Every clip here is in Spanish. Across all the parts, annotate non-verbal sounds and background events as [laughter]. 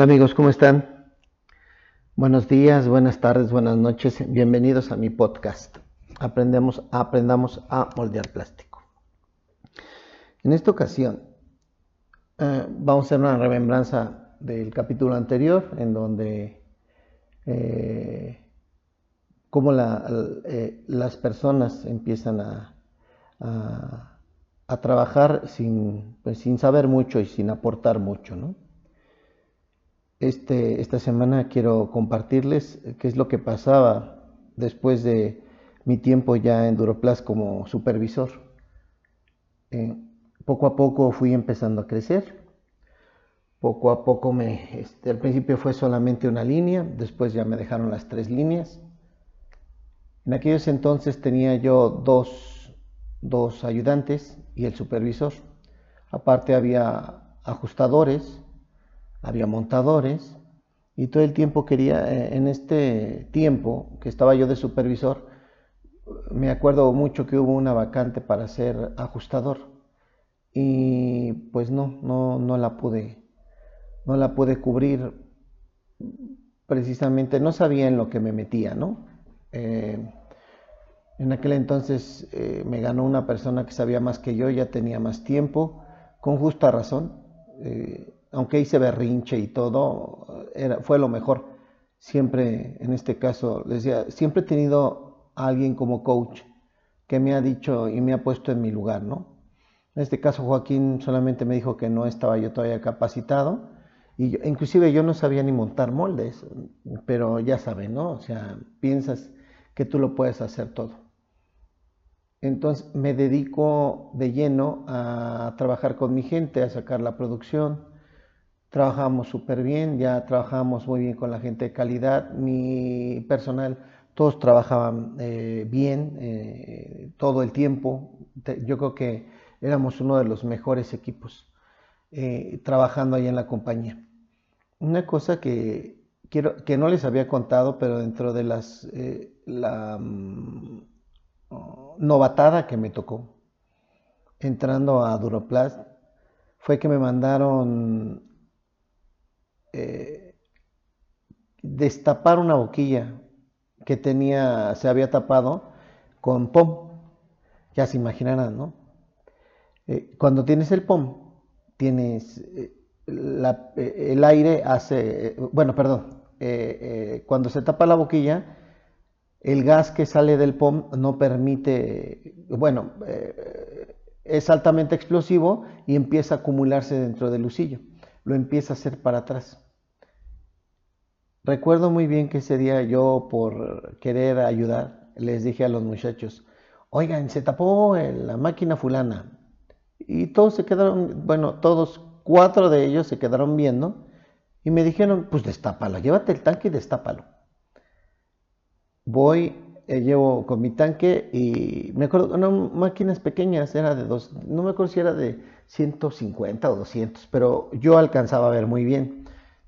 Hola amigos, ¿cómo están? Buenos días, buenas tardes, buenas noches. Bienvenidos a mi podcast. Aprendemos, aprendamos a moldear plástico. En esta ocasión eh, vamos a hacer una remembranza del capítulo anterior en donde eh, cómo eh, las personas empiezan a, trabajar sin, pues, sin saber mucho y sin aportar mucho, ¿no? Este, esta semana quiero compartirles qué es lo que pasaba después de mi tiempo ya en Duroplas como supervisor. Eh, poco a poco fui empezando a crecer. Poco a poco me, este, al principio fue solamente una línea, después ya me dejaron las tres líneas. En aquellos entonces tenía yo dos, dos ayudantes y el supervisor. Aparte había ajustadores había montadores y todo el tiempo quería, eh, en este tiempo que estaba yo de supervisor, me acuerdo mucho que hubo una vacante para ser ajustador y pues no, no, no la pude, no la pude cubrir precisamente, no sabía en lo que me metía, ¿no? Eh, en aquel entonces eh, me ganó una persona que sabía más que yo, ya tenía más tiempo, con justa razón aunque hice berrinche y todo, fue lo mejor. Siempre, en este caso, decía, siempre he tenido a alguien como coach que me ha dicho y me ha puesto en mi lugar, ¿no? En este caso, Joaquín solamente me dijo que no estaba yo todavía capacitado y inclusive yo no sabía ni montar moldes, pero ya saben, ¿no? O sea, piensas que tú lo puedes hacer todo. Entonces me dedico de lleno a trabajar con mi gente, a sacar la producción, trabajamos súper bien, ya trabajamos muy bien con la gente de calidad, mi personal, todos trabajaban eh, bien eh, todo el tiempo, yo creo que éramos uno de los mejores equipos eh, trabajando ahí en la compañía. Una cosa que, quiero, que no les había contado, pero dentro de las, la mm, novatada que me tocó, entrando a Duroplast, fue que me mandaron eh, destapar una boquilla que tenía, se había tapado con POM. Ya se imaginarán, ¿no? Eh, cuando tienes el POM, tienes eh, el aire hace, bueno, perdón, cuando se tapa la boquilla, el gas que sale del POM no permite, bueno, es altamente explosivo y empieza a acumularse dentro del lucillo lo empieza a hacer para atrás. Recuerdo muy bien que ese día yo, por querer ayudar, les dije a los muchachos, oigan, se tapó la máquina fulana. Y todos se quedaron, bueno, todos, cuatro de ellos se quedaron viendo y me dijeron, pues destápalo, llévate el tanque y destápalo. Voy, eh, llevo con mi tanque y me acuerdo, no, máquinas pequeñas, era de dos, no me acuerdo si era de 150 o 200, pero yo alcanzaba a ver muy bien.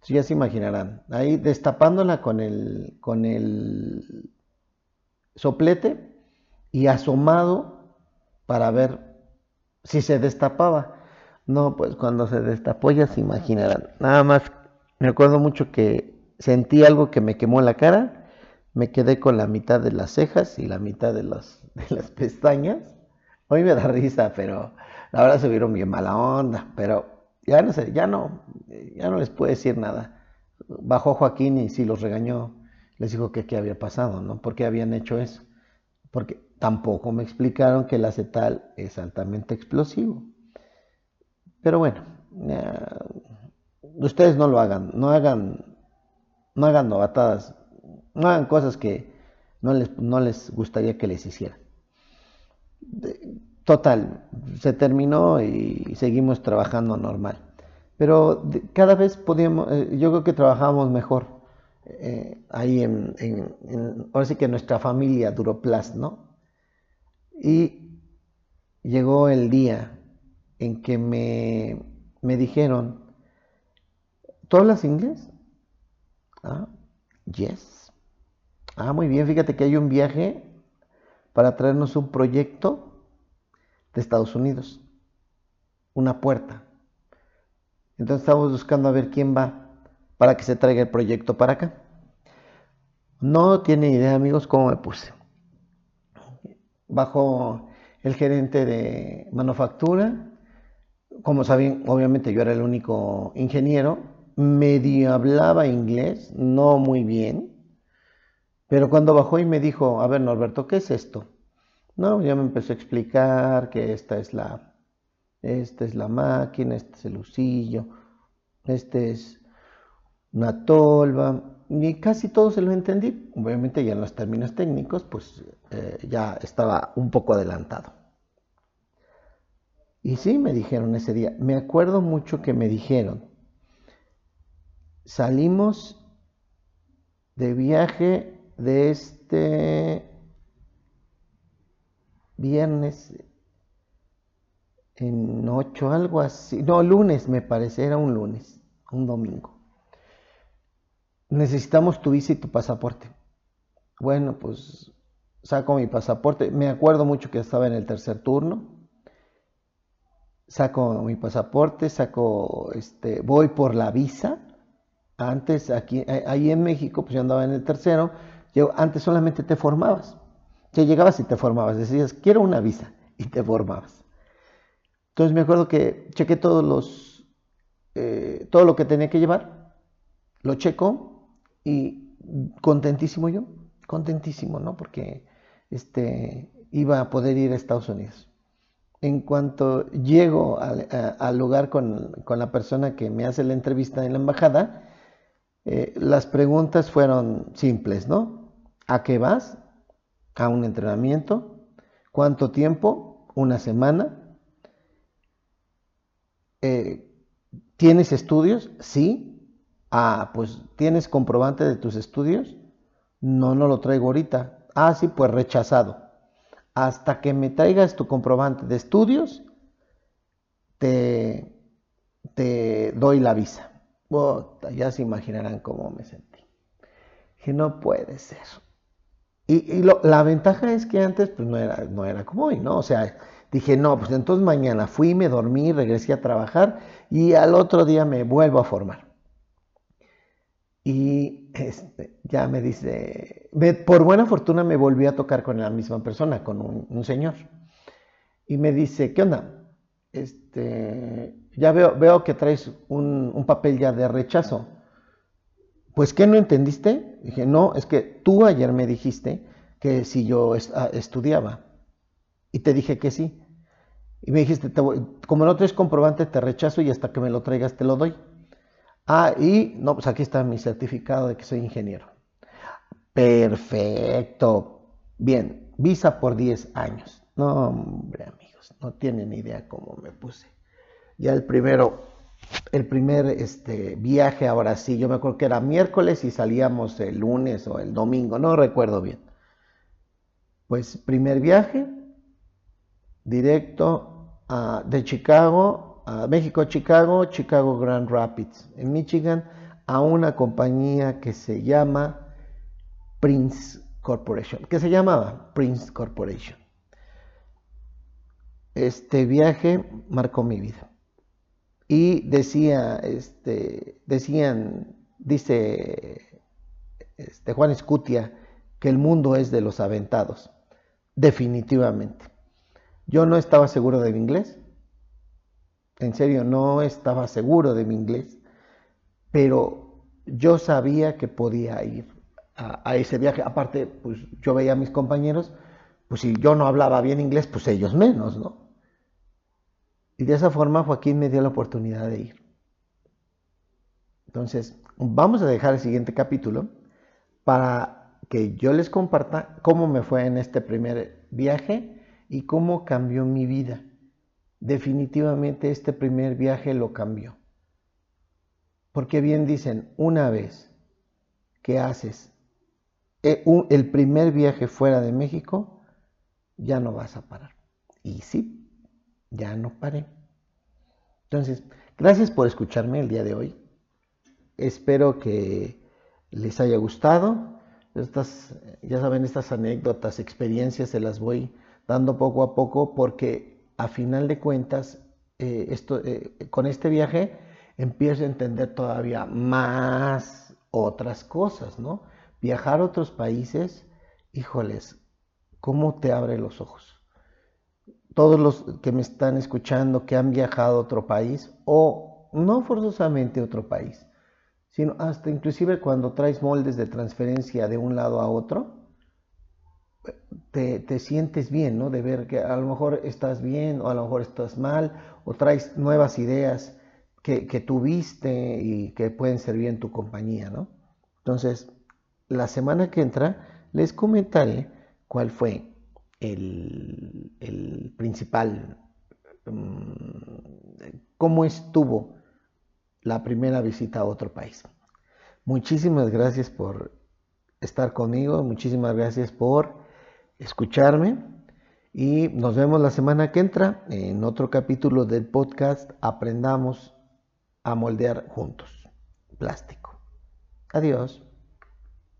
ya se imaginarán, ahí destapándola con el, con el soplete y asomado para ver si se destapaba. No, pues cuando se destapó ya se imaginarán. Nada más me acuerdo mucho que sentí algo que me quemó la cara, me quedé con la mitad de las cejas y la mitad de, las, [laughs] de las pestañas. Hoy me da risa, pero la se vieron bien mala onda, pero ya no sé, ya no, ya no les puedo decir nada. Bajó Joaquín y sí los regañó, les dijo que qué había pasado, ¿no? ¿Por qué habían hecho eso? Porque tampoco me explicaron que el acetal es altamente explosivo. Pero bueno, ustedes no lo hagan, no hagan, no hagan novatadas, no hagan cosas que no les, no les gustaría que les hicieran. Total, se terminó y seguimos trabajando normal. Pero cada vez podíamos, eh, yo creo que trabajábamos mejor eh, ahí en, ahora sí que nuestra familia Duroplas, ¿no? Y llegó el día en que me, me dijeron, ¿tú hablas inglés? Ah, yes. Ah, muy bien, fíjate que hay un viaje para traernos un proyecto de Estados Unidos. Una puerta. Entonces estamos buscando a ver quién va. para que se traiga el proyecto para acá. No tiene idea, amigos, cómo me puse. Bajo el gerente de manufactura, como saben, obviamente yo era el único ingeniero, medio hablaba inglés, no muy bien, pero cuando bajó y me dijo, a ver Norberto, ¿qué es esto? No, ya me empezó a explicar que esta es la, esta es la máquina, este es el usillo, este es una tolva, y casi todo se lo entendí. Obviamente ya en los términos técnicos, pues eh, ya estaba un poco adelantado. Y sí, me dijeron ese día, me acuerdo mucho que me dijeron, salimos de viaje de este viernes en ocho, algo así, no, lunes me parece, era un lunes, un domingo. Necesitamos tu visa y tu pasaporte. Bueno, pues saco mi pasaporte, me acuerdo mucho que estaba en el tercer turno saco mi pasaporte, saco, este, voy por la visa. Antes, aquí, ahí en México, pues yo andaba en el tercero, antes solamente te formabas. Ya llegabas y te formabas, decías, quiero una visa, y te formabas. Entonces me acuerdo que chequé todos los, eh, todo lo que tenía que llevar, lo checo y contentísimo yo, contentísimo, ¿no? Porque este, iba a poder ir a Estados Unidos en cuanto llego al, lugar con, la persona que me hace la entrevista en la embajada, eh, las preguntas fueron simples, ¿no? ¿A qué vas? ¿A un entrenamiento? ¿Cuánto tiempo? ¿Una semana? Eh, ¿Tienes estudios? Sí. Ah, pues ¿tienes comprobante de tus estudios? No, no lo traigo ahorita. Ah, sí, pues rechazado hasta que me traigas tu comprobante de estudios, te, te doy la visa. ya se imaginarán cómo me sentí. Que no puede ser. Y, la ventaja es que antes pues, no, era, no era como hoy, ¿no? O sea, dije, no, pues entonces mañana fui, me dormí, regresé a trabajar y al otro día me vuelvo a formar. Y este, ya me dice, por buena fortuna me volví a tocar con la misma persona, con un, señor. Y me dice, ¿qué onda? Este, ya veo, veo que traes un, papel ya de rechazo. Pues, ¿qué no entendiste? Dije, no, es que tú ayer me dijiste que si yo ah, estudiaba. Y te dije que sí. Y me dijiste, como no traes comprobante, te rechazo y hasta que me lo traigas te lo doy. Ah, y no, pues aquí está mi certificado de que soy ingeniero. Perfecto. Bien, visa por 10 años. No, hombre, amigos, no tienen idea cómo me puse. Ya el primero, el primer este, viaje ahora sí, yo me acuerdo que era miércoles y salíamos el lunes o el domingo, no recuerdo bien. Pues primer viaje, directo a, de Chicago a México, Chicago, Chicago Grand Rapids, en Michigan, a una compañía que se llama Prince Corporation, que se llamaba Prince Corporation. Este viaje marcó mi vida. Y decía, este, decían, dice este, Juan Escutia, que el mundo es de los aventados. Definitivamente. Yo no estaba seguro de mi inglés, en serio, no estaba seguro de mi inglés, pero yo sabía que podía ir a, ese viaje. Aparte, pues yo veía a mis compañeros, pues si yo no hablaba bien inglés, pues ellos menos, ¿no? Y de esa forma Joaquín me dio la oportunidad de ir. Entonces, vamos a dejar el siguiente capítulo para que yo les comparta cómo me fue en este primer viaje y cómo cambió mi vida definitivamente este primer viaje lo cambió. Porque bien dicen, una vez que haces eh, el primer viaje fuera de México, ya no vas a parar. Y sí, ya no paré. Entonces, gracias por escucharme el día de hoy. Espero que les haya gustado. Estas, ya saben, estas anécdotas, experiencias, se las voy dando poco a poco porque a final de cuentas, eh, esto, eh, con este viaje empiezo a entender todavía más otras cosas, ¿no? Viajar a otros países, híjoles, ¿cómo te abre los ojos? Todos los que me están escuchando que han viajado a otro país o no forzosamente a otro país, sino hasta inclusive cuando traes moldes de transferencia de un lado a otro, te, sientes bien, ¿no? De ver que a lo mejor estás bien o a lo mejor estás mal o traes nuevas ideas que, que tuviste y que pueden servir en tu compañía, ¿no? Entonces, la semana que entra les comentaré cuál fue el, principal, mm, cómo estuvo la primera visita a otro país. Muchísimas gracias por estar conmigo, muchísimas gracias por escucharme y nos vemos la semana que entra en otro capítulo del podcast Aprendamos a moldear juntos. Plástico. Adiós.